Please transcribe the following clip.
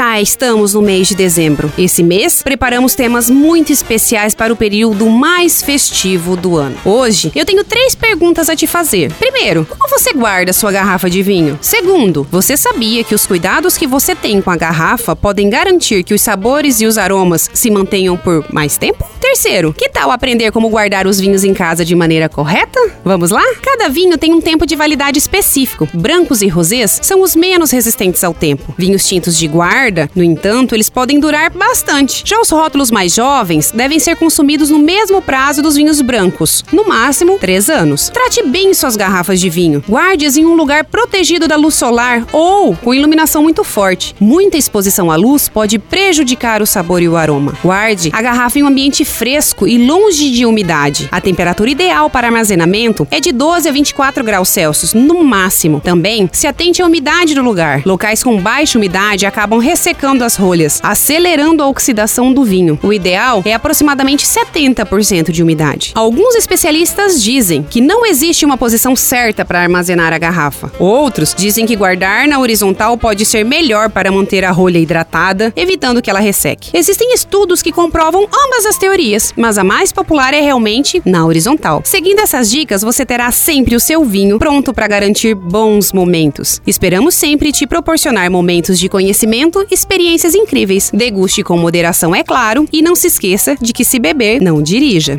Já estamos no mês de dezembro. Esse mês, preparamos temas muito especiais para o período mais festivo do ano. Hoje, eu tenho três perguntas a te fazer. Primeiro, como você guarda sua garrafa de vinho? Segundo, você sabia que os cuidados que você tem com a garrafa podem garantir que os sabores e os aromas se mantenham por mais tempo? Terceiro, que tal aprender como guardar os vinhos em casa de maneira correta? Vamos lá? Cada vinho tem um tempo de validade específico. Brancos e rosés são os menos resistentes ao tempo. Vinhos tintos de guarda, no entanto, eles podem durar bastante. Já os rótulos mais jovens devem ser consumidos no mesmo prazo dos vinhos brancos, no máximo 3 anos. Trate bem suas garrafas de vinho. Guarde-as em um lugar protegido da luz solar ou com iluminação muito forte. Muita exposição à luz pode prejudicar o sabor e o aroma. Guarde a garrafa em um ambiente fresco e longe de umidade. A temperatura ideal para armazenamento é de 12 a 24 graus Celsius, no máximo. Também se atente à umidade do lugar. Locais com baixa umidade acabam ressecando as rolhas, acelerando a oxidação do vinho. O ideal é aproximadamente 70% de umidade. Alguns especialistas dizem que não existe uma posição certa para armazenar a garrafa. Outros dizem que guardar na horizontal pode ser melhor para manter a rolha hidratada, evitando que ela resseque. Existem estudos que comprovam ambas as teorias categorias, mas a mais popular é realmente na horizontal. Seguindo essas dicas, você terá sempre o seu vinho pronto para garantir bons momentos. Esperamos sempre te proporcionar momentos de conhecimento, experiências incríveis. Deguste com moderação, é claro, e não se esqueça de que se beber, não dirija.